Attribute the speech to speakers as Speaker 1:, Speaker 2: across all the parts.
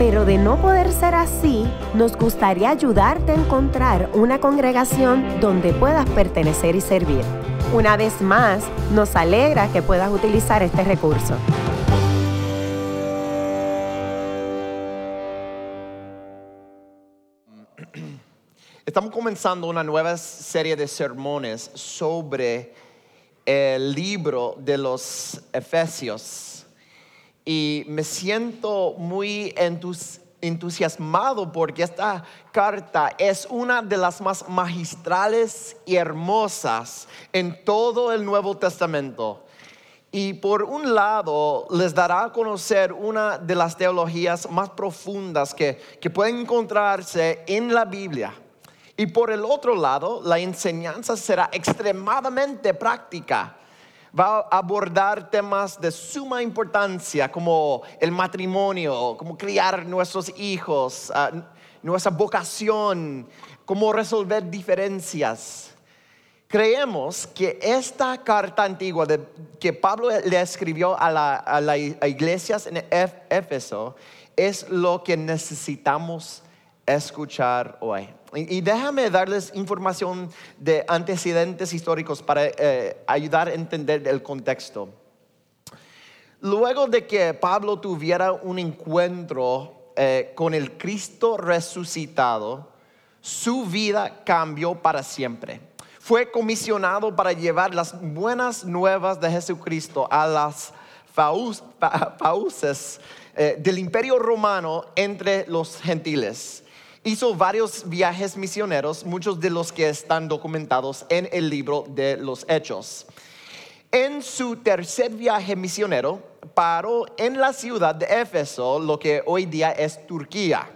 Speaker 1: pero de no poder ser así, nos gustaría ayudarte a encontrar una congregación donde puedas pertenecer y servir. Una vez más, nos alegra que puedas utilizar este recurso.
Speaker 2: Estamos comenzando una nueva serie de sermones sobre el libro de los Efesios y me siento muy entusiasmado porque esta carta es una de las más magistrales y hermosas en todo el Nuevo Testamento. Y por un lado les dará a conocer una de las teologías más profundas que, que pueden encontrarse en la Biblia. Y por el otro lado, la enseñanza será extremadamente práctica. Va a abordar temas de suma importancia como el matrimonio, cómo criar nuestros hijos, ah, nuestra vocación, cómo resolver diferencias. Creemos que esta carta antigua que Pablo le escribió a, las iglesias en Éfeso es lo que necesitamos escuchar hoy. Y, déjame darles información de antecedentes históricos para eh, ayudar a entender el contexto. Luego de que Pablo tuviera un encuentro eh, con el Cristo resucitado, su vida cambió para siempre. Fue comisionado para llevar las buenas nuevas de Jesucristo a las fauces eh, del imperio romano entre los gentiles hizo varios viajes misioneros, muchos de los que están documentados en el libro de los Hechos. En su tercer viaje misionero, paró en la ciudad de Éfeso, lo que hoy día es Turquía.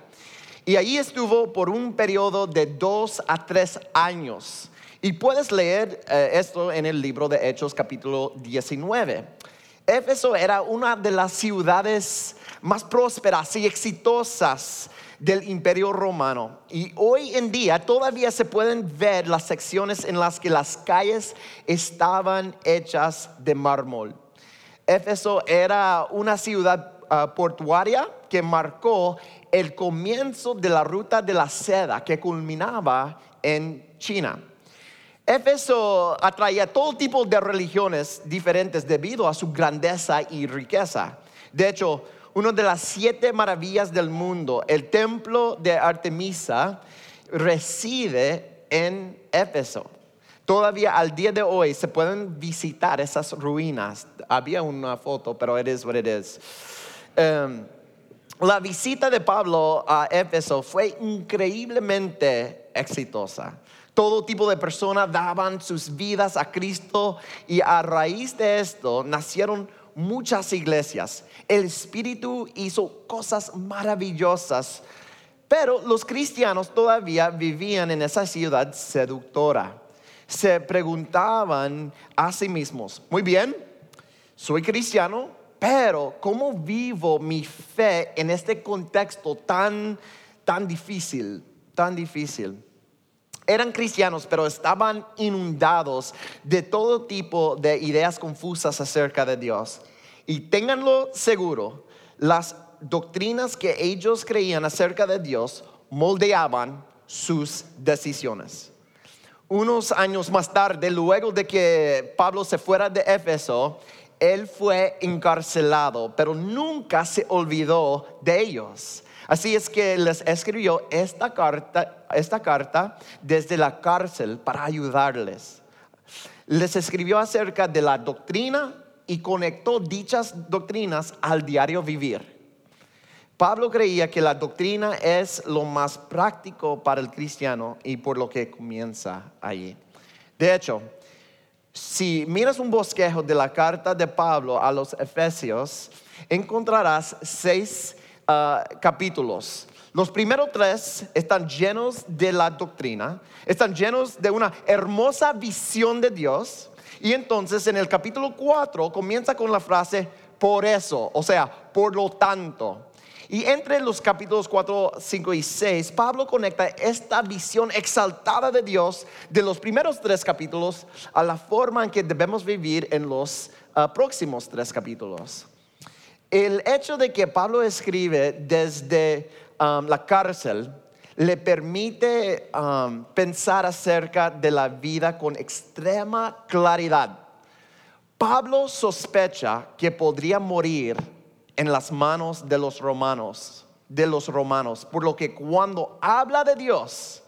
Speaker 2: Y allí estuvo por un periodo de dos a tres años. Y puedes leer eh, esto en el libro de Hechos capítulo 19. Éfeso era una de las ciudades más prósperas y exitosas del imperio romano. Y hoy en día todavía se pueden ver las secciones en las que las calles estaban hechas de mármol. Éfeso era una ciudad ah, portuaria que marcó el comienzo de la ruta de la seda que culminaba en China. Éfeso atraía todo tipo de religiones diferentes debido a su grandeza y riqueza. De hecho, una de las siete maravillas del mundo, el templo de Artemisa, reside en Éfeso. Todavía al día de hoy se pueden visitar esas ruinas. Había una foto, pero it is what it is. Em, la visita de Pablo a Éfeso fue increíblemente exitosa. Todo tipo de personas daban sus vidas a Cristo y a raíz de esto nacieron muchas iglesias. El Espíritu hizo cosas maravillosas, pero los cristianos todavía vivían en esa ciudad seductora. Se preguntaban a sí mismos, muy bien, soy cristiano, pero ¿cómo vivo mi fe en este contexto tan, tan difícil, tan difícil? Eran cristianos, pero estaban inundados de todo tipo de ideas confusas acerca de Dios. Y ténganlo seguro, las doctrinas que ellos creían acerca de Dios moldeaban sus decisiones. Unos años más tarde, luego de que Pablo se fuera de Éfeso, él fue encarcelado, pero nunca se olvidó de ellos. Así es que les escribió esta carta, esta carta desde la cárcel para ayudarles. Les escribió acerca de la doctrina y conectó dichas doctrinas al diario vivir. Pablo creía que la doctrina es lo más práctico para el cristiano y por lo que comienza allí. De hecho, si miras un bosquejo de la carta de Pablo a los Efesios, encontrarás seis Ah, capítulos. Los primeros tres están llenos de la doctrina, están llenos de una hermosa visión de Dios. Y entonces en el capítulo 4 comienza con la frase por eso, o sea, por lo tanto. Y entre los capítulos 4, 5 y 6, Pablo conecta esta visión exaltada de Dios de los primeros tres capítulos a la forma en que debemos vivir en los ah, próximos tres capítulos. El hecho de que Pablo escribe desde um, la cárcel le permite um, pensar acerca de la vida con extrema claridad. Pablo sospecha que podría morir en las manos de los romanos, de los romanos, por lo que cuando habla de Dios,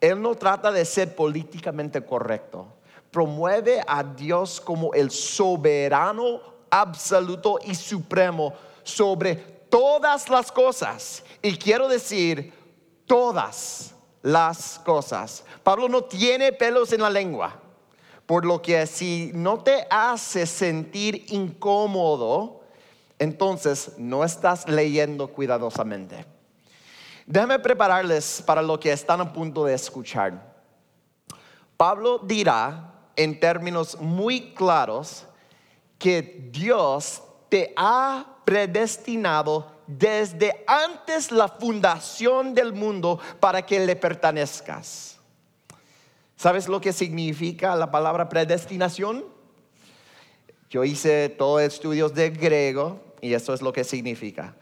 Speaker 2: él no trata de ser políticamente correcto. Promueve a Dios como el soberano absoluto y supremo sobre todas las cosas. Y quiero decir, todas las cosas. Pablo no tiene pelos en la lengua, por lo que si no te hace sentir incómodo, entonces no estás leyendo cuidadosamente. Déjame prepararles para lo que están a punto de escuchar. Pablo dirá en términos muy claros que Dios te ha predestinado desde antes la fundación del mundo para que le pertenezcas. ¿Sabes lo que significa la palabra predestinación? Yo hice todos estudios de griego y eso es lo que significa.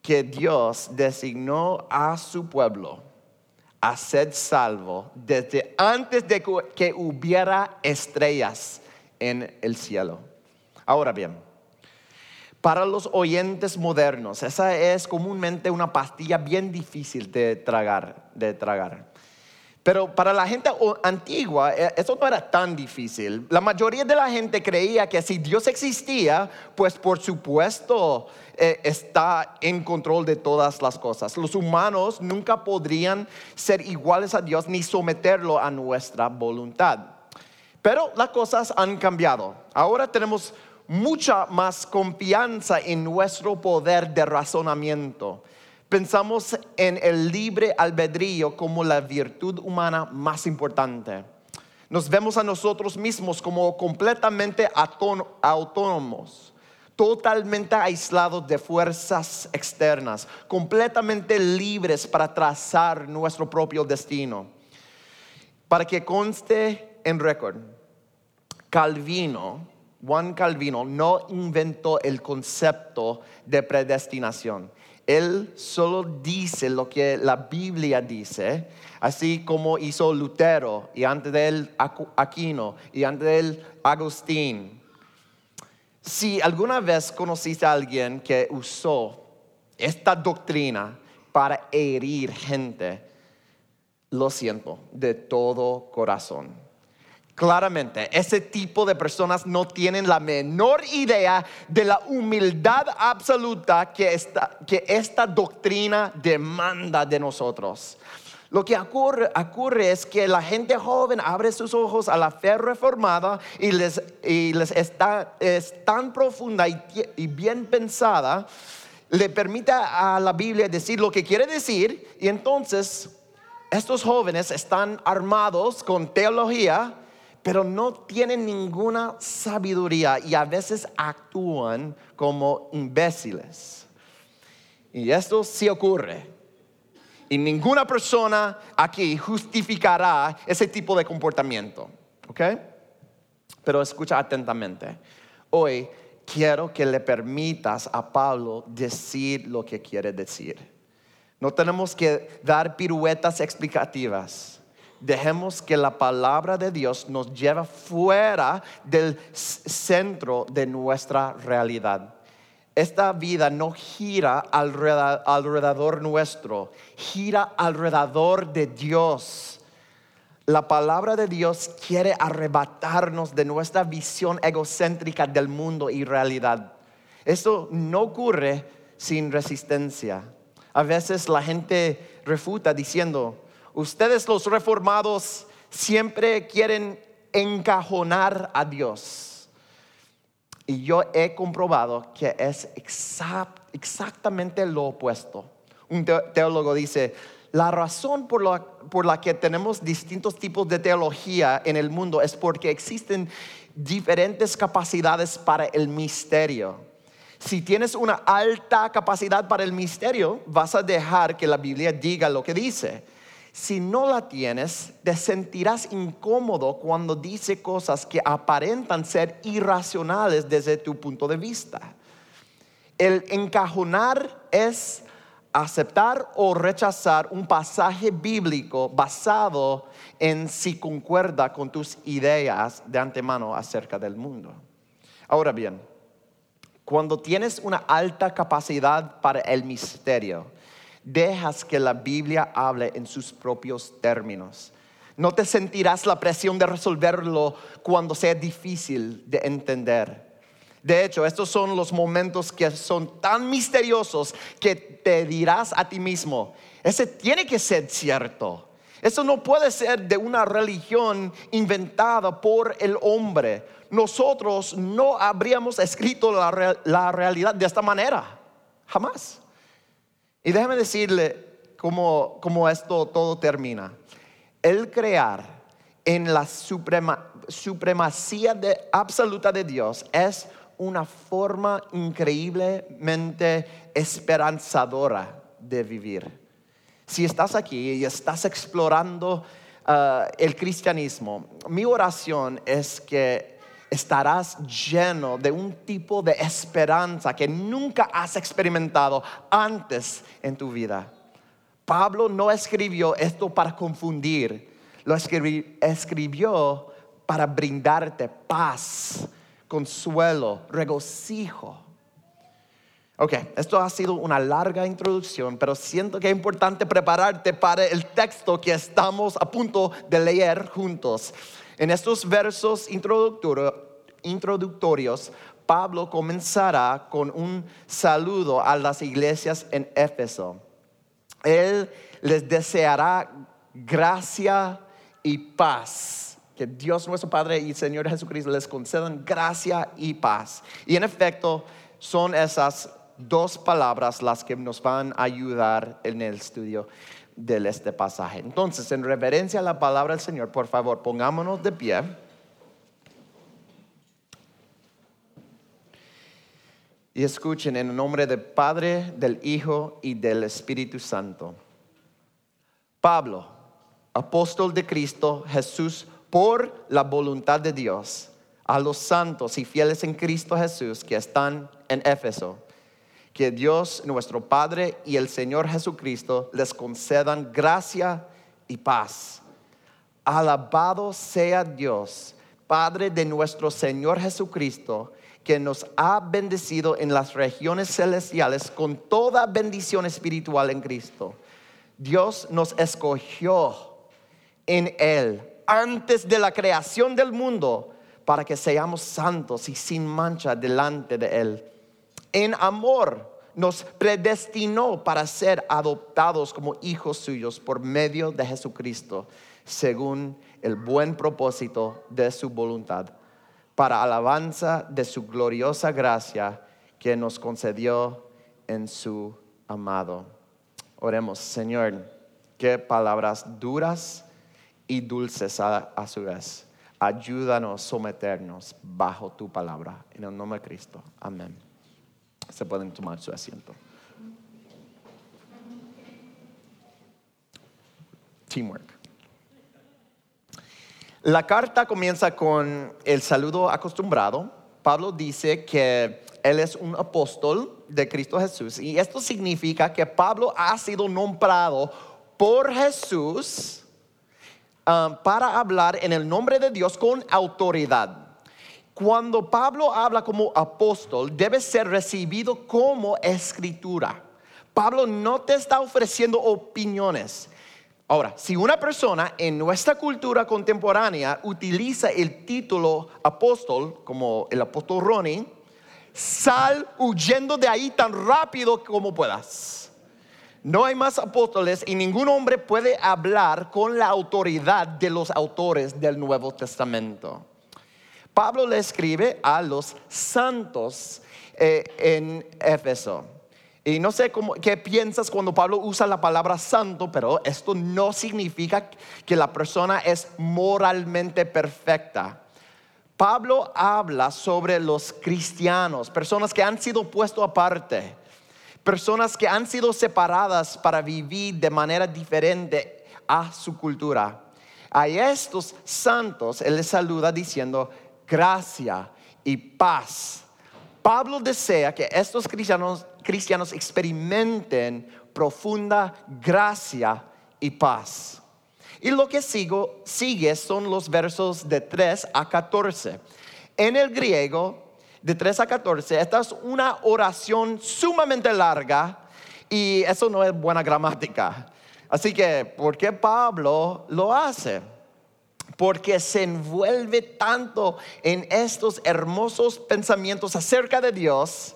Speaker 2: Que Dios designó a su pueblo a ser salvo desde antes de que hubiera estrellas en el cielo. Ahora bien, para los oyentes modernos, esa es comúnmente una pastilla bien difícil de tragar, de tragar. Pero para la gente antigua eh, eso no era tan difícil. La mayoría de la gente creía que si Dios existía, pues por supuesto eh, está en control de todas las cosas. Los humanos nunca podrían ser iguales a Dios ni someterlo a nuestra voluntad. Pero las cosas han cambiado. Ahora tenemos mucha más confianza en nuestro poder de razonamiento pensamos en el libre albedrío como la virtud humana más importante. Nos vemos a nosotros mismos como completamente autónomos, totalmente aislados de fuerzas externas, completamente libres para trazar nuestro propio destino. Para que conste en récord, Calvino, Juan Calvino, no inventó el concepto de predestinación él solo dice lo que la Biblia dice, así como hizo Lutero y antes de él Aquino y antes de él Agustín. Si alguna vez conociste a alguien que usó esta doctrina para herir gente, lo siento de todo corazón. Claramente, ese tipo de personas no tienen la menor idea de la humildad absoluta que esta, que esta doctrina demanda de nosotros. Lo que ocurre, es que la gente joven abre sus ojos a la fe reformada y les, y les está, es tan profunda y, y bien pensada, le permite a la Biblia decir lo que quiere decir y entonces estos jóvenes están armados con teología pero no tienen ninguna sabiduría y a veces actúan como imbéciles. Y esto sí ocurre. Y ninguna persona aquí justificará ese tipo de comportamiento. ¿Ok? Pero escucha atentamente. Hoy quiero que le permitas a Pablo decir lo que quiere decir. No tenemos que dar piruetas explicativas dejemos que la palabra de Dios nos lleve fuera del centro de nuestra realidad. Esta vida no gira alrededor nuestro, gira alrededor de Dios. La palabra de Dios quiere arrebatarnos de nuestra visión egocéntrica del mundo y realidad. Esto no ocurre sin resistencia. A veces la gente refuta diciendo, Ustedes los reformados siempre quieren encajonar a Dios. Y yo he comprobado que es exactamente lo opuesto. Un teólogo dice, la razón por la, que tenemos distintos tipos de teología en el mundo es porque existen diferentes capacidades para el misterio. Si tienes una alta capacidad para el misterio, vas a dejar que la Biblia diga lo que dice. Si no la tienes, te sentirás incómodo cuando dice cosas que aparentan ser irracionales desde tu punto de vista. El encajonar es aceptar o rechazar un pasaje bíblico basado en si concuerda con tus ideas de antemano acerca del mundo. Ahora bien, cuando tienes una alta capacidad para el misterio, dejas que la Biblia hable en sus propios términos. No te sentirás la presión de resolverlo cuando sea difícil de entender. De hecho, estos son los momentos que son tan misteriosos que te dirás a ti mismo, ese tiene que ser cierto. Eso no puede ser de una religión inventada por el hombre. Nosotros no habríamos escrito la, realidad de esta manera. Jamás. Y déjeme decirle cómo, esto todo termina. El crear en la supremacía absoluta de Dios es una forma increíblemente esperanzadora de vivir. Si estás aquí y estás explorando uh, el cristianismo, mi oración es que estarás lleno de un tipo de esperanza que nunca has experimentado antes en tu vida. Pablo no escribió esto para confundir, lo escribió para brindarte paz consuelo, regocijo. Ok, esto ha sido una larga introducción, pero siento que es importante prepararte para el texto que estamos a punto de leer juntos. En estos versos introductorios, Pablo comenzará con un saludo a las iglesias en Éfeso. Él les deseará gracia y paz que Dios nuestro Padre y Señor Jesucristo les concedan gracia y paz. Y en efecto, son esas dos palabras las que nos van a ayudar en el estudio de este pasaje. Entonces, en reverencia a la palabra del Señor, por favor, pongámonos de pie. Y escuchen en el nombre del Padre, del Hijo y del Espíritu Santo. Pablo, apóstol de Cristo Jesús, por la voluntad de Dios a los santos y fieles en Cristo Jesús que están en Éfeso. Que Dios, nuestro Padre y el Señor Jesucristo les concedan gracia y paz. Alabado sea Dios, Padre de nuestro Señor Jesucristo, que nos ha bendecido en las regiones celestiales con toda bendición espiritual en Cristo. Dios nos escogió en Él antes de la creación del mundo para que seamos santos y sin mancha delante de Él. En amor nos predestinó para ser adoptados como hijos suyos por medio de Jesucristo, según el buen propósito de su voluntad, para alabanza de su gloriosa gracia que nos concedió en su amado. Oremos, Señor, qué palabras duras y dulces a, su vez. Ayúdanos a someternos bajo tu palabra. En el nombre de Cristo. Amén. Se pueden tomar su asiento. Teamwork. La carta comienza con el saludo acostumbrado. Pablo dice que él es un apóstol de Cristo Jesús y esto significa que Pablo ha sido nombrado por Jesús Um, para hablar en el nombre de Dios con autoridad. Cuando Pablo habla como apóstol, debe ser recibido como escritura. Pablo no te está ofreciendo opiniones. Ahora, si una persona en nuestra cultura contemporánea utiliza el título apóstol, como el apóstol Ronnie, sal huyendo de ahí tan rápido como puedas. No hay más apóstoles y ningún hombre puede hablar con la autoridad de los autores del Nuevo Testamento. Pablo le escribe a los santos eh, en Éfeso. Y no sé cómo, qué piensas cuando Pablo usa la palabra santo, pero esto no significa que la persona es moralmente perfecta. Pablo habla sobre los cristianos, personas que han sido puestos aparte, personas que han sido separadas para vivir de manera diferente a su cultura. A estos santos él les saluda diciendo gracia y paz. Pablo desea que estos cristianos cristianos experimenten profunda gracia y paz. Y lo que sigo, sigue son los versos de 3 a 14. En el griego, de 3 a 14, esta es una oración sumamente larga y eso no es buena gramática. Así que, ¿por qué Pablo lo hace? Porque se envuelve tanto en estos hermosos pensamientos acerca de Dios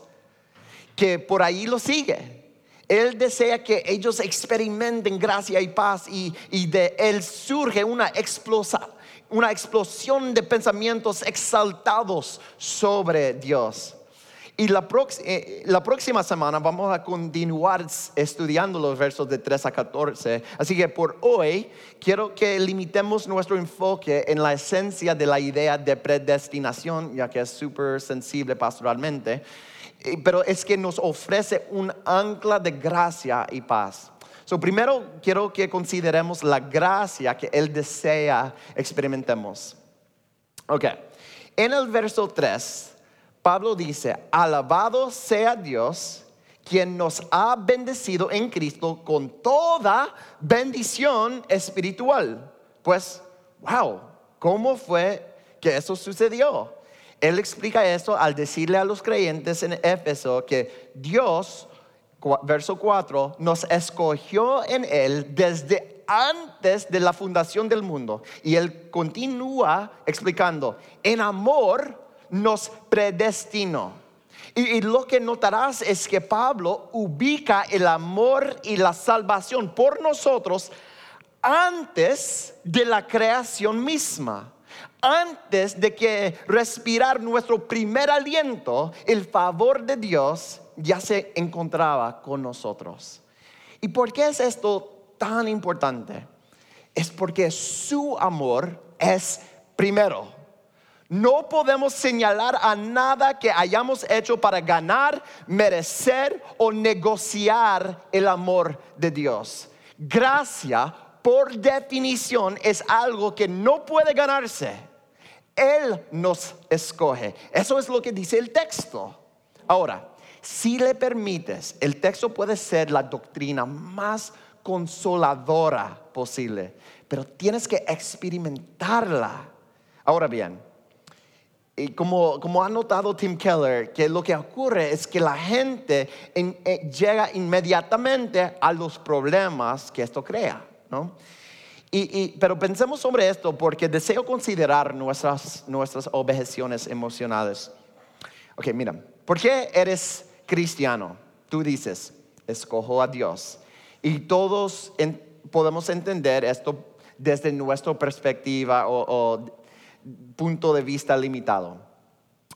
Speaker 2: que por ahí lo sigue. Él desea que ellos experimenten gracia y paz y, de él surge una, una explosión de pensamientos exaltados sobre Dios. Y la, eh, la, próxima semana vamos a continuar estudiando los versos de 3 a 14. Así que por hoy quiero que limitemos nuestro enfoque en la esencia de la idea de predestinación, ya que es súper sensible pastoralmente pero es que nos ofrece un ancla de gracia y paz. So, primero quiero que consideremos la gracia que Él desea experimentemos. Ok, en el verso 3, Pablo dice, alabado sea Dios quien nos ha bendecido en Cristo con toda bendición espiritual. Pues, wow, ¿cómo fue que eso sucedió? Él explica esto al decirle a los creyentes en Éfeso que Dios, verso 4, nos escogió en Él desde antes de la fundación del mundo. Y Él continúa explicando, en amor nos predestinó. Y, y, lo que notarás es que Pablo ubica el amor y la salvación por nosotros antes de la creación misma antes de que respirar nuestro primer aliento, el favor de Dios ya se encontraba con nosotros. ¿Y por qué es esto tan importante? Es porque su amor es primero. No podemos señalar a nada que hayamos hecho para ganar, merecer o negociar el amor de Dios. Gracia, por definición, es algo que no puede ganarse él nos escoge. Eso es lo que dice el texto. Ahora, si le permites, el texto puede ser la doctrina más consoladora posible, pero tienes que experimentarla. Ahora bien, y como, como, ha notado Tim Keller, que lo que ocurre es que la gente eh, llega inmediatamente a los problemas que esto crea, ¿no? pero pensemos sobre esto porque deseo considerar nuestras, nuestras objeciones emocionales. Ok, mira, ¿por qué eres cristiano? Tú dices, escojo a Dios. Y todos podemos entender esto desde nuestra perspectiva o punto de vista limitado.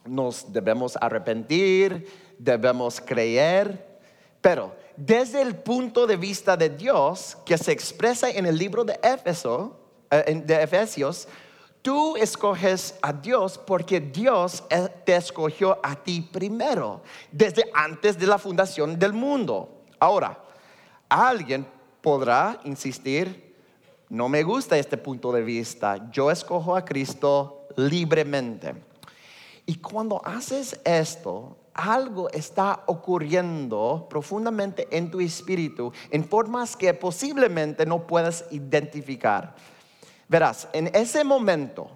Speaker 2: Nos debemos arrepentir, debemos creer, pero desde el punto de vista de Dios que se expresa en el libro de Éfeso, eh, de Efesios, tú escoges a Dios porque Dios eh, te escogió a ti primero, desde antes de la fundación del mundo. Ahora, alguien podrá insistir, no me gusta este punto de vista, yo escojo a Cristo libremente. Y cuando haces esto, algo está ocurriendo profundamente en tu espíritu en formas que posiblemente no puedas identificar. Verás, en ese momento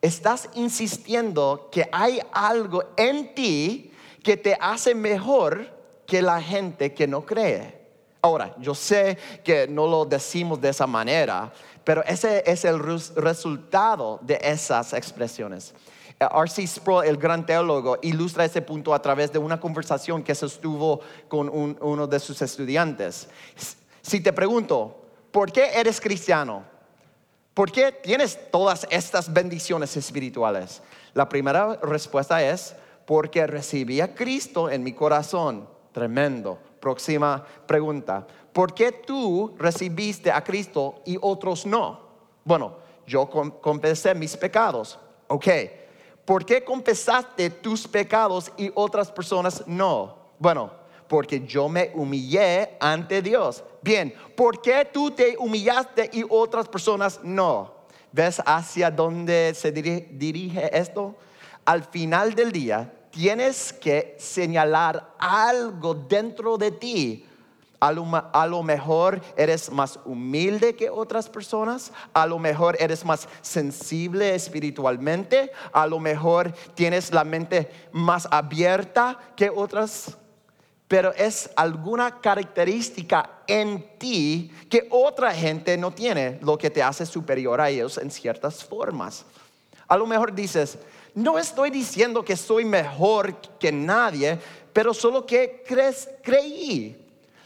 Speaker 2: estás insistiendo que hay algo en ti que te hace mejor que la gente que no cree. Ahora, yo sé que no lo decimos de esa manera, pero ese es el resultado de esas expresiones. Eh, R.C. Sproul, el gran teólogo, ilustra ese punto a través de una conversación que sostuvo con uno de sus estudiantes. Si te pregunto, ¿por qué eres cristiano? ¿Por qué tienes todas estas bendiciones espirituales? La primera respuesta es porque recibí a Cristo en mi corazón. Tremendo. Próxima pregunta. ¿Por qué tú recibiste a Cristo y otros no? Bueno, yo confesé mis pecados. Ok. ¿Por qué confesaste tus pecados y otras personas no? Bueno, porque yo me humillé ante Dios. Bien, ¿por qué tú te humillaste y otras personas no? ¿Ves hacia dónde se dirige esto? Al final del día, tienes que señalar algo dentro de ti. A lo, mejor eres más humilde que otras personas, a lo mejor eres más sensible espiritualmente, a lo mejor tienes la mente más abierta que otras pero es alguna característica en ti que otra gente no tiene, lo que te hace superior a ellos en ciertas formas. A lo mejor dices, no estoy diciendo que soy mejor que nadie, pero solo que creí.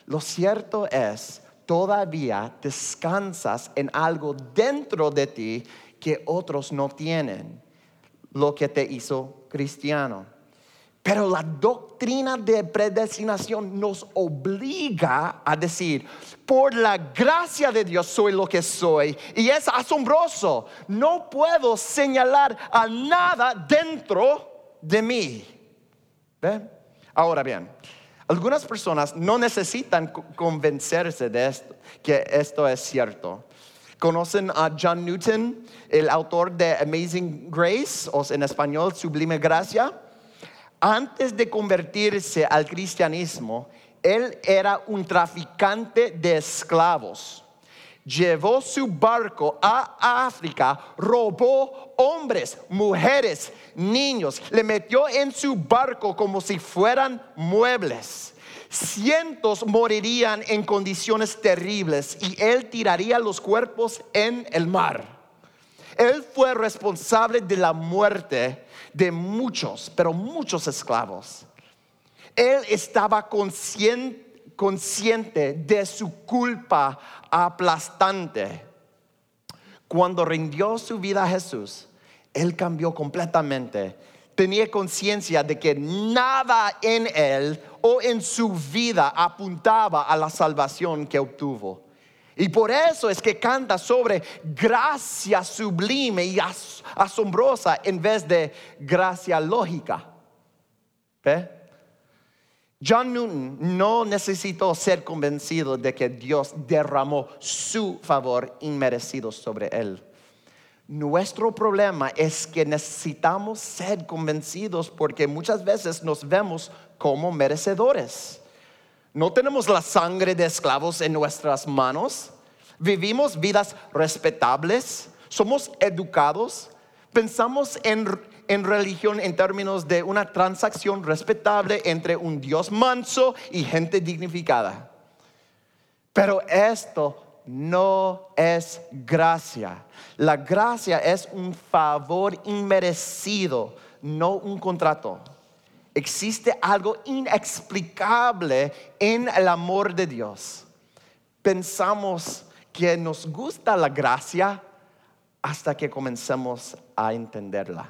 Speaker 2: Lo cierto es, todavía descansas en algo dentro de ti que otros no tienen, lo que te hizo cristiano. Pero la doctrina de predestinación nos obliga a decir, por la gracia de Dios soy lo que soy. Y es asombroso. No puedo señalar a nada dentro de mí. ¿Ve? Ahora bien, algunas personas no necesitan convencerse de esto, que esto es cierto. ¿Conocen a John Newton, el autor de Amazing Grace, o en español, Sublime Gracia? Antes de convertirse al cristianismo, él era un traficante de esclavos. Llevó su barco a África, robó hombres, mujeres, niños, le metió en su barco como si fueran muebles. Cientos morirían en condiciones terribles y él tiraría los cuerpos en el mar. Él fue responsable de la muerte de muchos, pero muchos esclavos. Él estaba consciente, de su culpa aplastante. Cuando rindió su vida a Jesús, Él cambió completamente. Tenía conciencia de que nada en Él o en su vida apuntaba a la salvación que obtuvo. Y por eso es que canta sobre gracia sublime y asombrosa en vez de gracia lógica. John Newton no necesitó ser convencido de que Dios derramó su favor inmerecido sobre él. Nuestro problema es que necesitamos ser convencidos porque muchas veces nos vemos como merecedores. No tenemos la sangre de esclavos en nuestras manos. Vivimos vidas respetables. Somos educados. Pensamos en, religión en términos de una transacción respetable entre un Dios manso y gente dignificada. Pero esto no es gracia. La gracia es un favor inmerecido, no un contrato. Existe algo inexplicable en el amor de Dios. Pensamos que nos gusta la gracia hasta que comencemos a entenderla.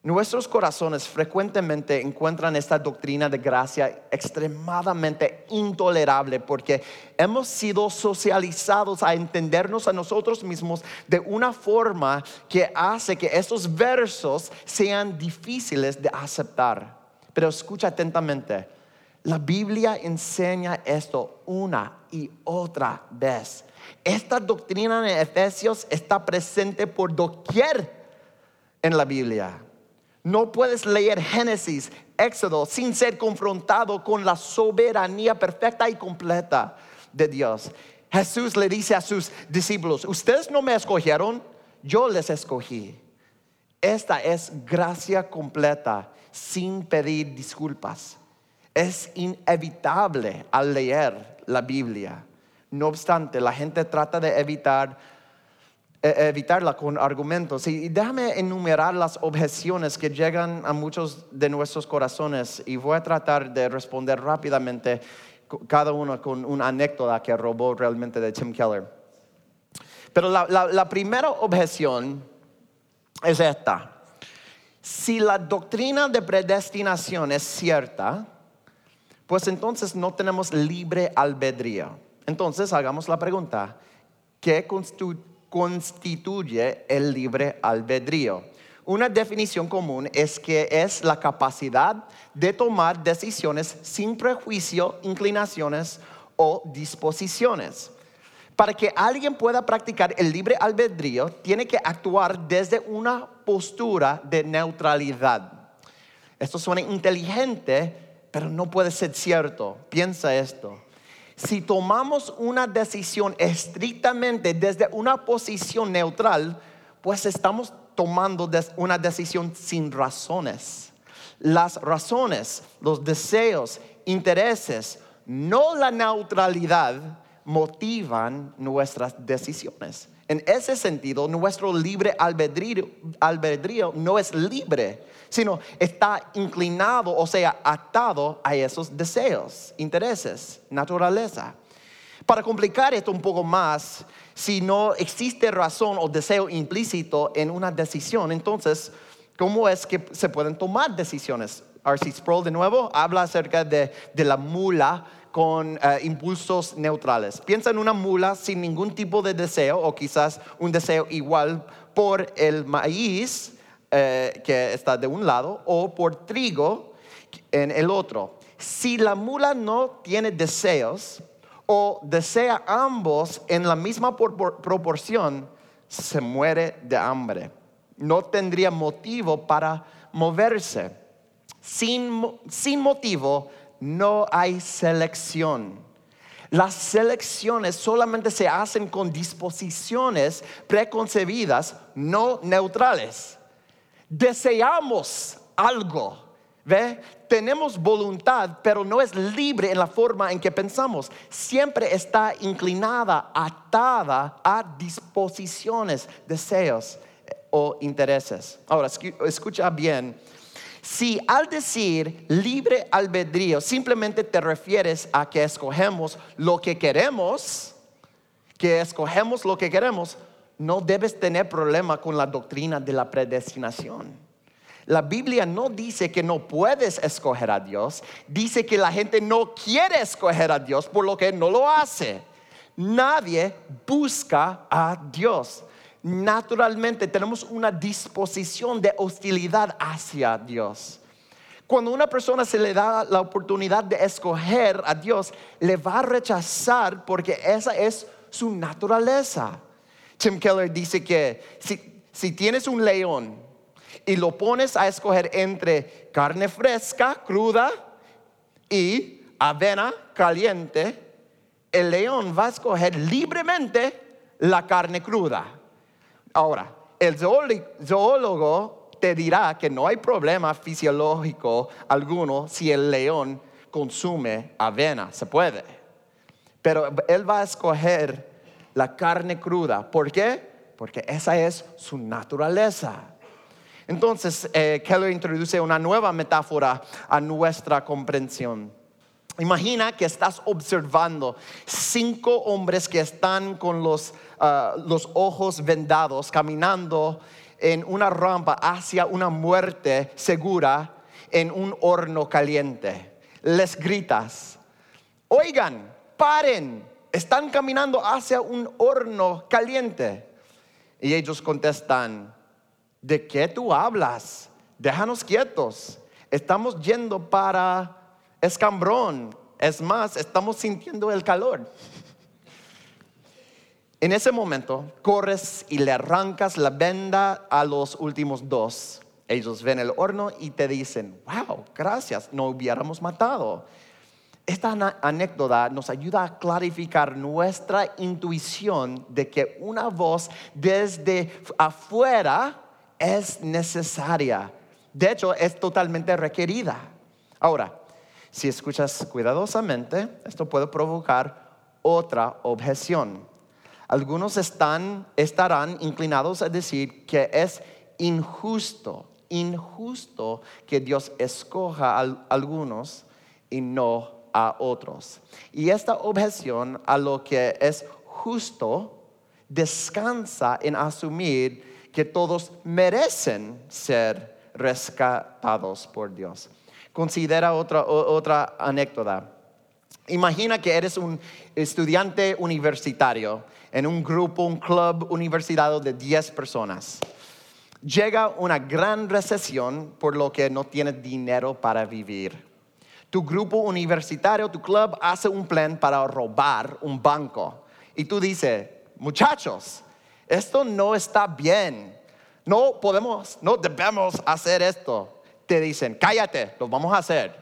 Speaker 2: Nuestros corazones frecuentemente encuentran esta doctrina de gracia extremadamente intolerable porque hemos sido socializados a entendernos a nosotros mismos de una forma que hace que estos versos sean difíciles de aceptar. Pero escucha atentamente. La Biblia enseña esto una y otra vez. Esta doctrina en Efesios está presente por doquier en la Biblia. No puedes leer Génesis, Éxodo, sin ser confrontado con la soberanía perfecta y completa de Dios. Jesús le dice a sus discípulos, ustedes no me escogieron, yo les escogí. Esta es gracia completa sin pedir disculpas. Es inevitable al leer la Biblia. No obstante, la gente trata de evitar e, evitarla con argumentos. Y déjame enumerar las objeciones que llegan a muchos de nuestros corazones y voy a tratar de responder rápidamente cada uno con una anécdota que robó realmente de Tim Keller. Pero la primera objeción es esta si la doctrina de predestinación es cierta, pues entonces no tenemos libre albedrío. Entonces hagamos la pregunta, ¿qué constituye el libre albedrío? Una definición común es que es la capacidad de tomar decisiones sin prejuicio, inclinaciones o disposiciones. Para que alguien pueda practicar el libre albedrío, tiene que actuar desde una postura de neutralidad. Esto suena inteligente, pero no puede ser cierto. Piensa esto. Si tomamos una decisión estrictamente desde una posición neutral, pues estamos tomando una decisión sin razones. Las razones, los deseos, intereses, no la neutralidad, motivan nuestras decisiones. En ese sentido, nuestro libre albedrío, no es libre, sino está inclinado, o sea, atado a esos deseos, intereses, naturaleza. Para complicar esto un poco más, si no existe razón o deseo implícito en una decisión, entonces, ¿cómo es que se pueden tomar decisiones? R.C. Sproul de nuevo habla acerca de, la mula con eh, impulsos neutrales. Piensa en una mula sin ningún tipo de deseo o quizás un deseo igual por el maíz eh, que está de un lado o por trigo en el otro. Si la mula no tiene deseos, o desea ambos en la misma proporción, se muere de hambre. No tendría motivo para moverse. Sin, sin motivo no hay selección. Las selecciones solamente se hacen con disposiciones preconcebidas, no neutrales. Deseamos algo ¿Ve? Tenemos voluntad, pero no es libre en la forma en que pensamos. Siempre está inclinada, atada a disposiciones, deseos eh, o intereses. Ahora, escucha bien. Si al decir libre albedrío simplemente te refieres a que escogemos lo que queremos, que escogemos lo que queremos, no debes tener problema con la doctrina de la predestinación. La Biblia no dice que no puedes escoger a Dios, dice que la gente no quiere escoger a Dios por lo que no lo hace. Nadie busca a Dios. Naturalmente tenemos una disposición de hostilidad hacia Dios. Cuando una persona se le da la oportunidad de escoger a Dios, le va a rechazar porque esa es su naturaleza. Tim Keller dice que si, si tienes un león y lo pones a escoger entre carne fresca, cruda, y avena caliente, el león va a escoger libremente la carne cruda. Ahora, el zoólogo te dirá que no hay problema fisiológico alguno si el león consume avena, se puede. Pero él va a escoger la carne cruda. ¿Por qué? Porque esa es su naturaleza. Entonces, eh, Keller introduce una nueva metáfora a nuestra comprensión. Imagina que estás observando cinco hombres que están con los, ah, los ojos vendados, caminando en una rampa hacia una muerte segura en un horno caliente. Les gritas, oigan, paren, están caminando hacia un horno caliente. Y ellos contestan, ¿de qué tú hablas? Déjanos quietos. Estamos yendo para Escambrón. Es más, estamos sintiendo el calor. En ese momento, corres y le arrancas la venda a los últimos dos. Ellos ven el horno y te dicen, wow, gracias, no hubiéramos matado. Esta anécdota nos ayuda a clarificar nuestra intuición de que una voz desde afuera es necesaria. De hecho, es totalmente requerida. Ahora, si escuchas cuidadosamente, esto puede provocar otra objeción. Algunos están, estarán inclinados a decir que es injusto, injusto que Dios escoja a algunos y no a otros. Y esta objeción a lo que es justo descansa en asumir que todos merecen ser rescatados por Dios. Considera otra, otra anécdota. Imagina que eres un estudiante universitario en un grupo, un club universitario de 10 personas. Llega una gran recesión por lo que no tienes dinero para vivir. Tu grupo universitario, tu club hace un plan para robar un banco. Y tú dices, muchachos, esto no está bien. No podemos, no debemos hacer esto. Te dicen, cállate, lo vamos a hacer.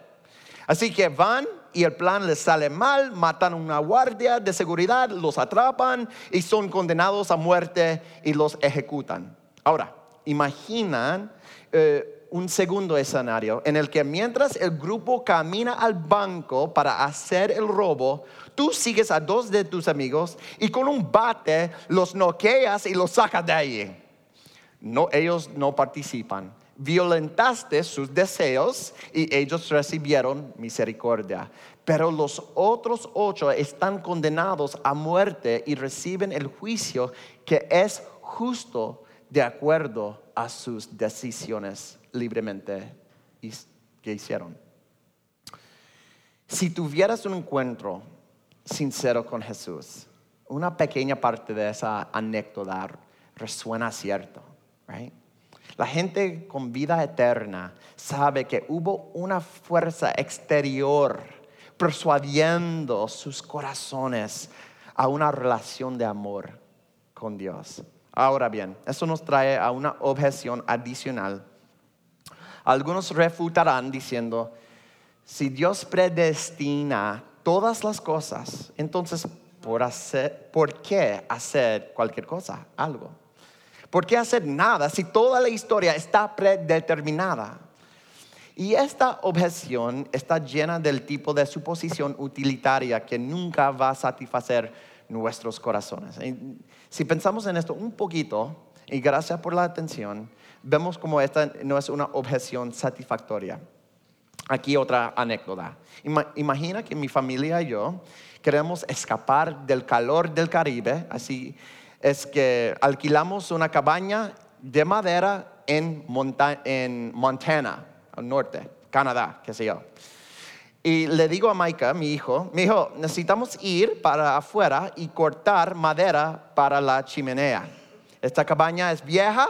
Speaker 2: Así que van y el plan les sale mal, matan a una guardia de seguridad, los atrapan y son condenados a muerte y los ejecutan. Ahora, imaginan eh, un segundo escenario en el que mientras el grupo camina al banco para hacer el robo, tú sigues a dos de tus amigos y con un bate los noqueas y los sacas de ahí. No, ellos no participan violentaste sus deseos y ellos recibieron misericordia. Pero los otros ocho están condenados a muerte y reciben el juicio que es justo de acuerdo a sus decisiones libremente que hicieron. Si tuvieras un encuentro sincero con Jesús, una pequeña parte de esa anécdota resuena cierto, La gente con vida eterna sabe que hubo una fuerza exterior persuadiendo sus corazones a una relación de amor con Dios. Ahora bien, eso nos trae a una objeción adicional. Algunos refutarán diciendo, si Dios predestina todas las cosas, entonces, ¿por, hacer, ¿por qué hacer cualquier cosa? Algo. ¿Por qué hacer nada si toda la historia está predeterminada? Y esta objeción está llena del tipo de suposición utilitaria que nunca va a satisfacer nuestros corazones. Si pensamos en esto un poquito, y gracias por la atención, vemos como esta no es una objeción satisfactoria. Aquí otra anécdota. Imagina que mi familia y yo queremos escapar del calor del Caribe, así es que alquilamos una cabaña de madera en, Montana, al norte, Canadá, qué sé yo. Y le digo a Maika, mi hijo, mi hijo, necesitamos ir para afuera y cortar madera para la chimenea. Esta cabaña es vieja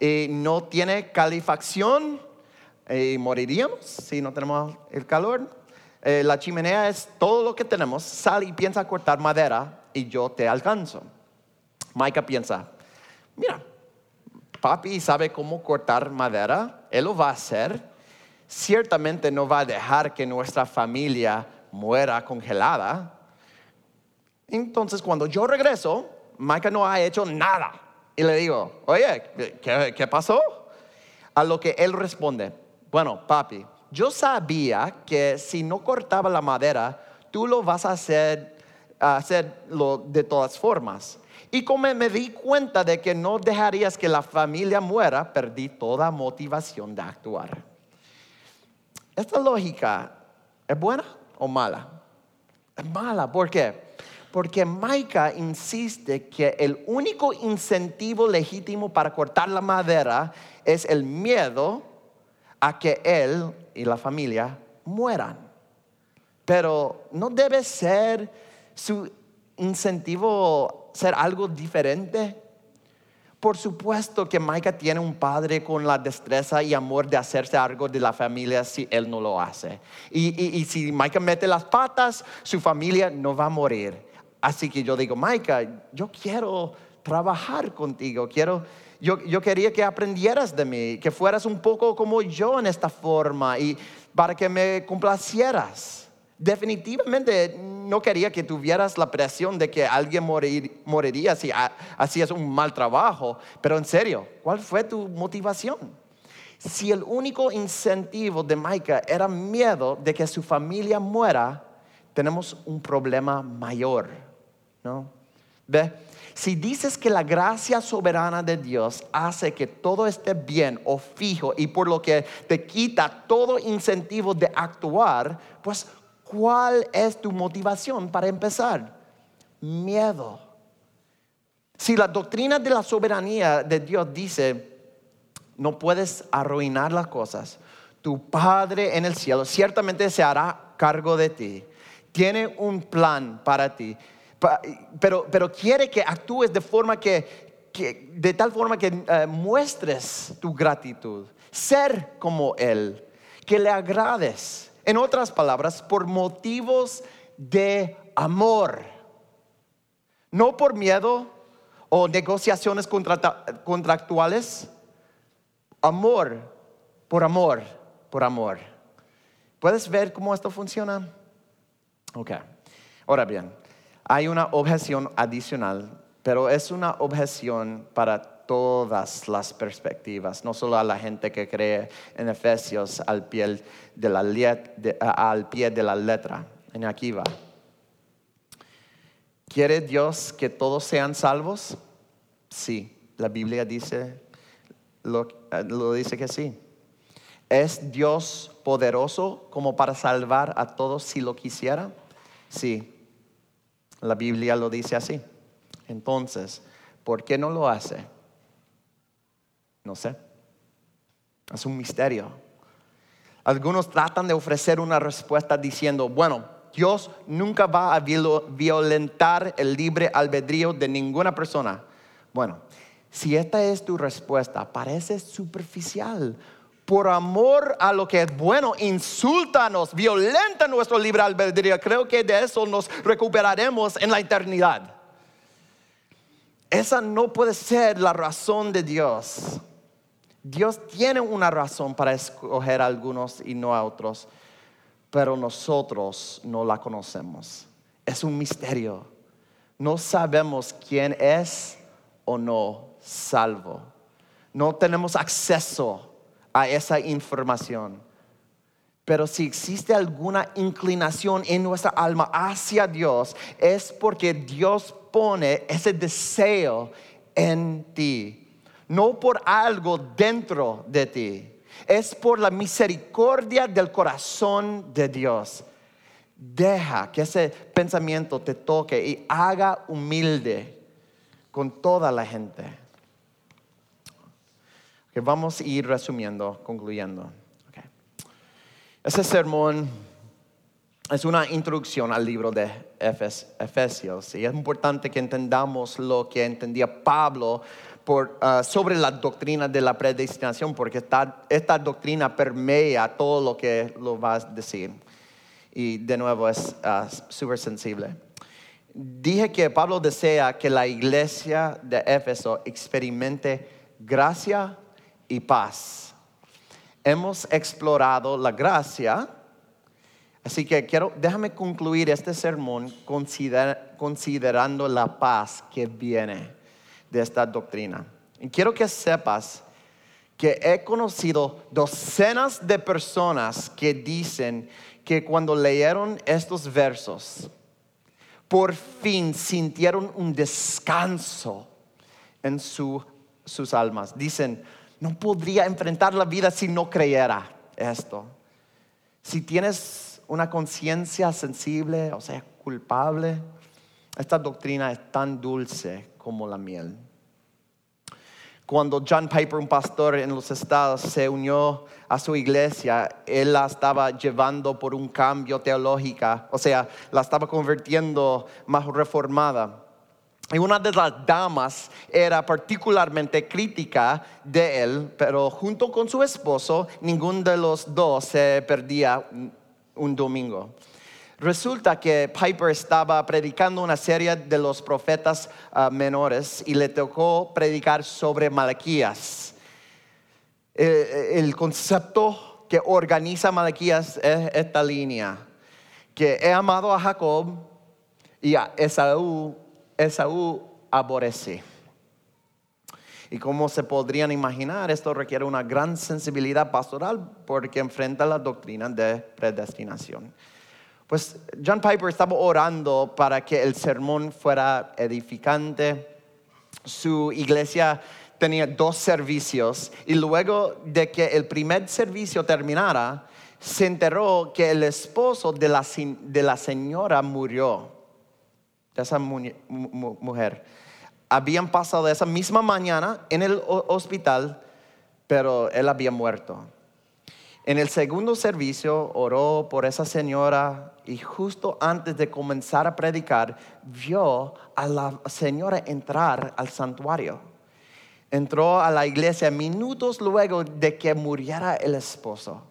Speaker 2: y no tiene calefacción y moriríamos si no tenemos el calor. Eh, la chimenea es todo lo que tenemos. Sal y piensa cortar madera y yo te alcanzo. Maika piensa, mira, papi sabe cómo cortar madera, él lo va a hacer. Ciertamente no va a dejar que nuestra familia muera congelada. Entonces, cuando yo regreso, Maika no ha hecho nada. Y le digo, oye, ¿qué, ¿qué, pasó? A lo que él responde, bueno, papi, yo sabía que si no cortaba la madera, tú lo vas a hacer, hacerlo de todas formas. Y como me di cuenta de que no dejarías que la familia muera, perdí toda motivación de actuar. Esta lógica es buena o mala? Es mala, ¿por qué? Porque Maika insiste que el único incentivo legítimo para cortar la madera es el miedo a que él y la familia mueran. Pero no debe ser su incentivo ser algo diferente? Por supuesto que Micah tiene un padre con la destreza y amor de hacerse algo de la familia si él no lo hace. Y, si Micah mete las patas, su familia no va a morir. Así que yo digo, Micah, yo quiero trabajar contigo, quiero, yo, yo quería que aprendieras de mí, que fueras un poco como yo en esta forma y para que me complacieras definitivamente no quería que tuvieras la presión de que alguien moriría si hacías un mal trabajo, pero en serio, ¿cuál fue tu motivación? Si el único incentivo de Micah era miedo de que su familia muera, tenemos un problema mayor, ¿no? ¿Ve? Si dices que la gracia soberana de Dios hace que todo esté bien o fijo y por lo que te quita todo incentivo de actuar, pues ¿Cuál es tu motivación para empezar? Miedo. Si la doctrina de la soberanía de Dios dice, no puedes arruinar las cosas, tu Padre en el cielo ciertamente se hará cargo de ti. Tiene un plan para ti, pero, pero quiere que actúes de forma que, de tal forma que eh, muestres tu gratitud, ser como Él, que le agrades. En otras palabras, por motivos de amor, no por miedo o negociaciones contractuales, amor por amor por amor. ¿Puedes ver cómo esto funciona? Ok. Ahora bien, hay una objeción adicional, pero es una objeción para todas las perspectivas, no solo a la gente que cree en Efesios al pie de la, al pie de la letra. En aquí va. ¿Quiere Dios que todos sean salvos? Sí, la Biblia dice, lo, lo dice que sí. ¿Es Dios poderoso como para salvar a todos si lo quisiera? Sí, la Biblia lo dice así. Entonces, ¿por qué no lo hace? No sé. Es un misterio. Algunos tratan de ofrecer una respuesta diciendo, bueno, Dios nunca va a violentar el libre albedrío de ninguna persona. Bueno, si esta es tu respuesta, parece superficial por amor a lo que es bueno, insultanos, violenta nuestro libre albedrío. Creo que de eso nos recuperaremos en la eternidad. Esa no puede ser la razón de Dios. Dios tiene una razón para escoger a algunos y no a otros, pero nosotros no la conocemos. Es un misterio. No sabemos quién es o no salvo. No tenemos acceso a esa información. Pero si existe alguna inclinación en nuestra alma hacia Dios, es porque Dios pone ese deseo en ti. No por algo dentro de ti. Es por la misericordia del corazón de Dios. Deja que ese pensamiento te toque y haga humilde con toda la gente vamos a ir resumiendo, concluyendo. Ese sermón es una introducción al libro de Efesios y es importante que entendamos lo que entendía Pablo ah, sobre la doctrina de la predestinación, porque esta, doctrina permea todo lo que lo va a decir. Y de nuevo es uh, súper sensible. Dije que Pablo desea que la iglesia de Éfeso experimente gracia, y paz. Hemos explorado la gracia, así que quiero, déjame concluir este sermón considerando la paz que viene de esta doctrina. Y quiero que sepas que he conocido docenas de personas que dicen que cuando leyeron estos versos, por fin sintieron un descanso en sus almas. Dicen, no podría enfrentar la vida si no creyera esto. Si tienes una conciencia sensible, o sea, culpable, esta doctrina es tan dulce como la miel. Cuando John Piper, un pastor en los estados, se unió a su iglesia, él la estaba llevando por un cambio teológico, o sea, la estaba convirtiendo más reformada. Y una de las damas era particularmente crítica de él, pero junto con su esposo, ninguno de los dos se perdía un domingo. Resulta que Piper estaba predicando una serie de los profetas ah, menores y le tocó predicar sobre Malaquías. el concepto que organiza Malaquías es esta línea, que he amado a Jacob y a Esaú Esaú aborrece. Y como se podrían imaginar, esto requiere una gran sensibilidad pastoral porque enfrenta la doctrina de predestinación. Pues John Piper estaba orando para que el sermón fuera edificante. Su iglesia tenía dos servicios y luego de que el primer servicio terminara, se enteró que el esposo de la, de señora murió esa mujer. Habían pasado esa misma mañana en el hospital, pero él había muerto. En el segundo servicio oró por esa señora y justo antes de comenzar a predicar vio a la señora entrar al santuario. Entró a la iglesia minutos luego de que muriera el esposo.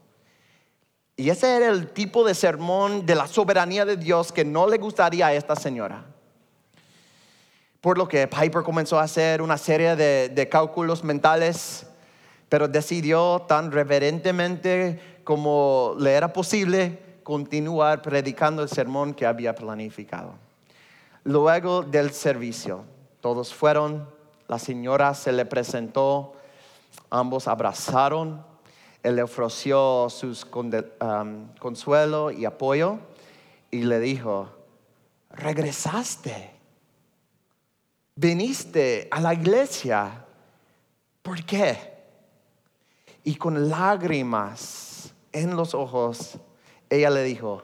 Speaker 2: Y ese era el tipo de sermón de la soberanía de Dios que no le gustaría a esta señora. Por lo que Piper comenzó a hacer una serie de, cálculos mentales, pero decidió tan reverentemente como le era posible continuar predicando el sermón que había planificado. Luego del servicio, todos fueron, la señora se le presentó, ambos abrazaron, él le ofreció sus consuelo y apoyo y le dijo, regresaste viniste a la iglesia. ¿Por qué? Y con lágrimas en los ojos, ella le dijo,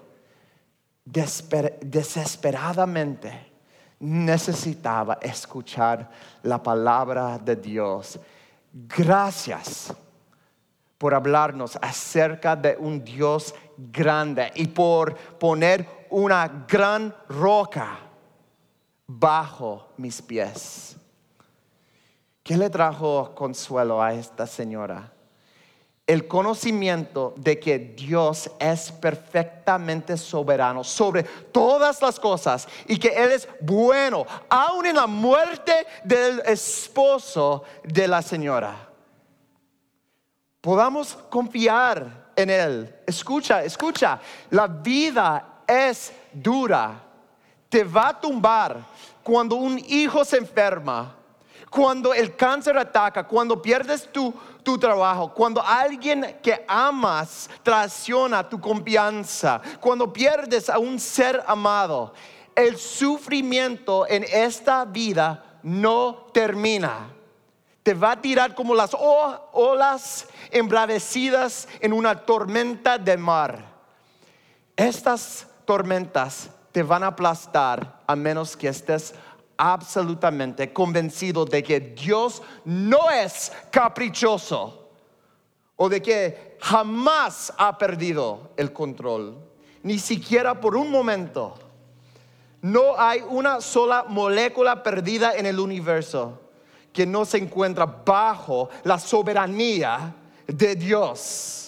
Speaker 2: desesperadamente necesitaba escuchar la palabra de Dios. Gracias por hablarnos acerca de un Dios grande y por poner una gran roca bajo mis pies. ¿Qué le trajo consuelo a esta señora? El conocimiento de que Dios es perfectamente soberano sobre todas las cosas y que Él es bueno, aún en la muerte del esposo de la señora. Podamos confiar en Él. Escucha, escucha, la vida es dura te va a tumbar cuando un hijo se enferma, cuando el cáncer ataca, cuando pierdes tu, tu trabajo, cuando alguien que amas traiciona tu confianza, cuando pierdes a un ser amado. El sufrimiento en esta vida no termina. Te va a tirar como las olas embravecidas en una tormenta de mar. Estas tormentas te van a aplastar a menos que estés absolutamente convencido de que Dios no es caprichoso o de que jamás ha perdido el control, ni siquiera por un momento. No hay una sola molécula perdida en el universo que no se encuentra bajo la soberanía de Dios.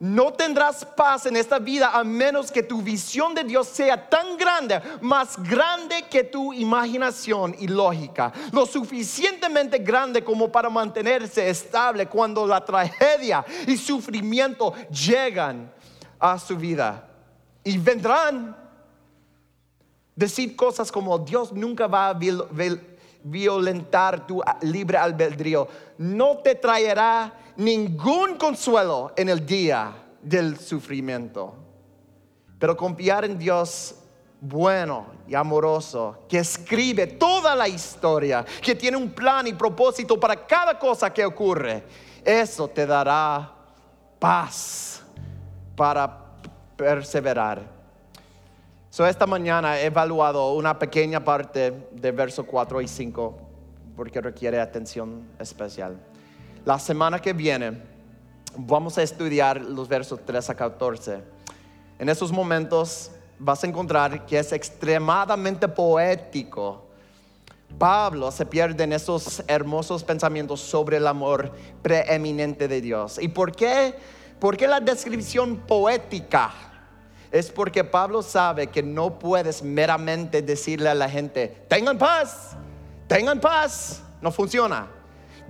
Speaker 2: No tendrás paz en esta vida a menos que tu visión de Dios sea tan grande, más grande que tu imaginación y lógica, lo suficientemente grande como para mantenerse estable cuando la tragedia y sufrimiento llegan a su vida. Y vendrán decir cosas como Dios nunca va a violentar tu libre albedrío, no te traerá ningún consuelo en el día del sufrimiento. Pero confiar en Dios bueno y amoroso, que escribe toda la historia, que tiene un plan y propósito para cada cosa que ocurre, eso te dará paz para perseverar. So, esta mañana he evaluado una pequeña parte de verso 4 y 5 porque requiere atención especial. La semana que viene vamos a estudiar los versos 3 a 14. En esos momentos vas a encontrar que es extremadamente poético. Pablo se pierde en esos hermosos pensamientos sobre el amor preeminente de Dios. ¿Y por qué? ¿Por qué la descripción poética? Es porque Pablo sabe que no puedes meramente decirle a la gente, tengan paz, tengan paz. No funciona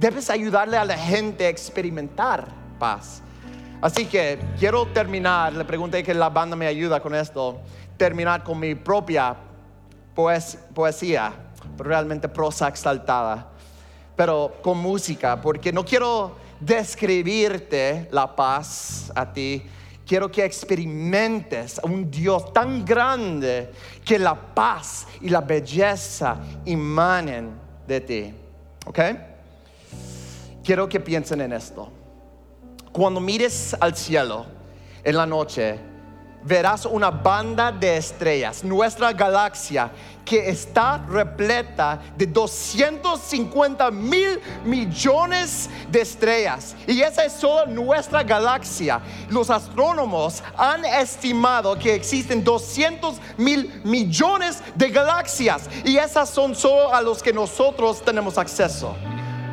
Speaker 2: debes ayudarle a la gente a experimentar paz. Así que quiero terminar, le pregunté que la banda me ayuda con esto, terminar con mi propia poesía, realmente prosa exaltada, pero con música, porque no quiero describirte la paz a ti, quiero que experimentes a un Dios tan grande que la paz y la belleza emanen de ti. ¿Ok? quiero que piensen en esto. Cuando mires al cielo en la noche, verás una banda de estrellas, nuestra galaxia, que está repleta de 250 mil millones de estrellas. Y esa es solo nuestra galaxia. Los astrónomos han estimado que existen 200 mil millones de galaxias. Y esas son solo a los que nosotros tenemos acceso.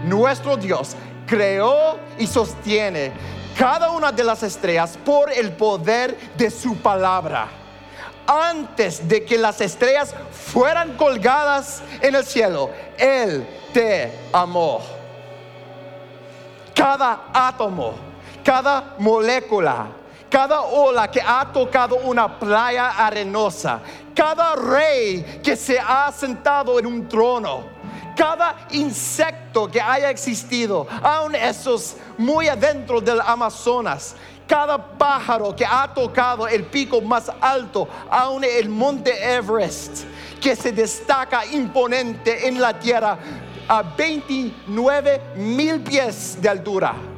Speaker 2: Nuestro Dios creó y sostiene cada una de las estrellas por el poder de su palabra. Antes de que las estrellas fueran colgadas en el cielo, Él te amó. Cada átomo, cada molécula, cada ola que ha tocado una playa arenosa, cada rey que se ha sentado en un trono, cada insecto que haya existido, aun esos muy adentro del Amazonas, cada pájaro que ha tocado el pico más alto, aun el monte Everest, que se destaca imponente en la tierra a 29 mil pies de altura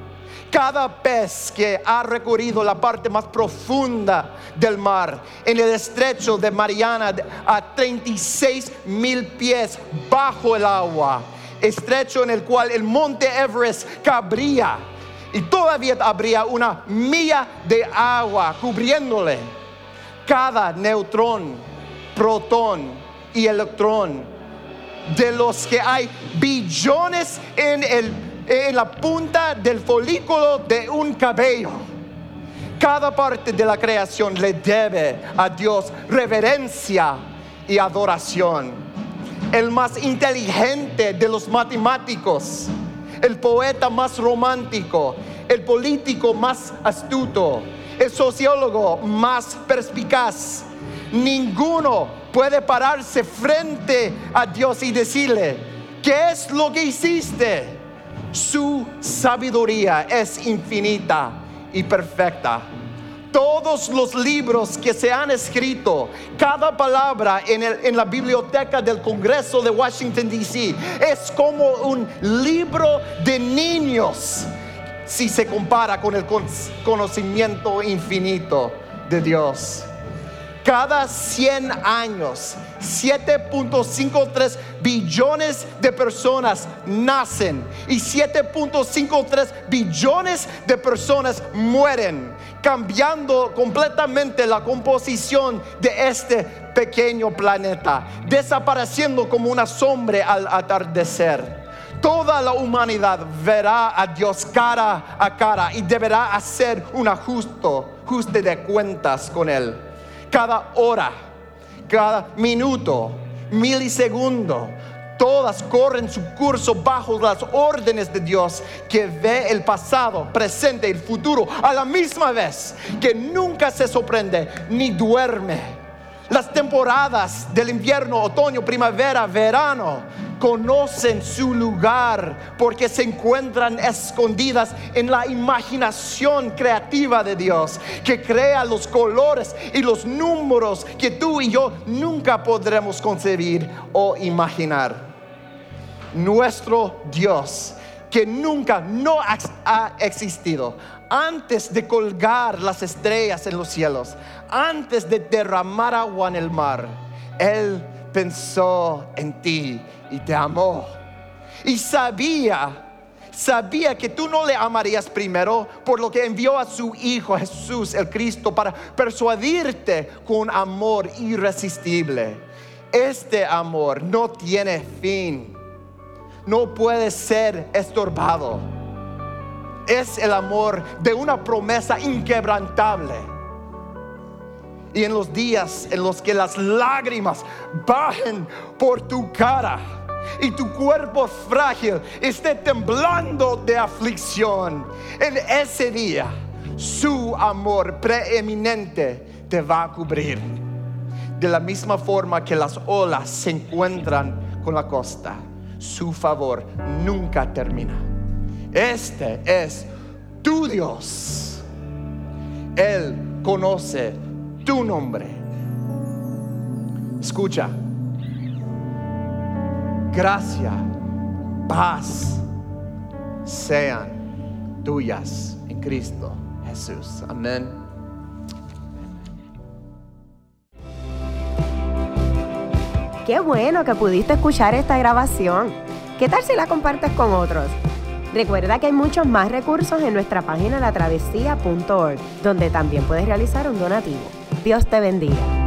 Speaker 2: cada pez que ha recorrido la parte más profunda del mar, en el estrecho de Mariana, a 36 mil pies bajo el agua, estrecho en el cual el monte Everest cabría y todavía habría una milla de agua cubriéndole. Cada neutrón, protón y electrón, de los que hay billones en el en la punta del folículo de un cabello. Cada parte de la creación le debe a Dios reverencia y adoración. El más inteligente de los matemáticos, el poeta más romántico, el político más astuto, el sociólogo más perspicaz. Ninguno puede pararse frente a Dios y decirle, ¿qué es lo que hiciste? Su sabiduría es infinita y perfecta. Todos los libros que se han escrito, cada palabra en, la biblioteca del Congreso de Washington, D.C., es como un libro de niños si se compara con el conocimiento infinito de Dios cada 100 años, 7.53 billones de personas nacen y 7.53 billones de personas mueren, cambiando completamente la composición de este pequeño planeta, desapareciendo como una sombra al atardecer. Toda la humanidad verá a Dios cara a cara y deberá hacer un ajuste de cuentas con Él cada hora, cada minuto, milisegundo. Todas corren su curso bajo las órdenes de Dios que ve el pasado, presente y el futuro a la misma vez, que nunca se sorprende ni duerme. Las temporadas del invierno, otoño, primavera, verano conocen su lugar porque se encuentran escondidas en la imaginación creativa de Dios, que crea los colores y los números que tú y yo nunca podremos concebir o imaginar. Nuestro Dios, que nunca no ha existido, antes de colgar las estrellas en los cielos, antes de derramar agua en el mar, Él pensó en ti y te amó. Y sabía, sabía que tú no le amarías primero, por lo que envió a su Hijo Jesús, el Cristo, para persuadirte con amor irresistible. Este amor no tiene fin, no puede ser estorbado. Es el amor de una promesa inquebrantable y en los días en los que las lágrimas bajen por tu cara y tu cuerpo frágil esté temblando de aflicción, en ese día su amor preeminente te va a cubrir. De la misma forma que las olas se encuentran con la costa, su favor nunca termina. Este es tu Dios. Él conoce tu nombre. Escucha, gracia, paz sean tuyas en Cristo Jesús. Amén.
Speaker 1: Qué bueno que pudiste escuchar esta grabación. ¿Qué tal si la compartes con otros? Recuerda que hay muchos más recursos en nuestra página latravesía.org, donde también puedes realizar un donativo. Dios te bendiga.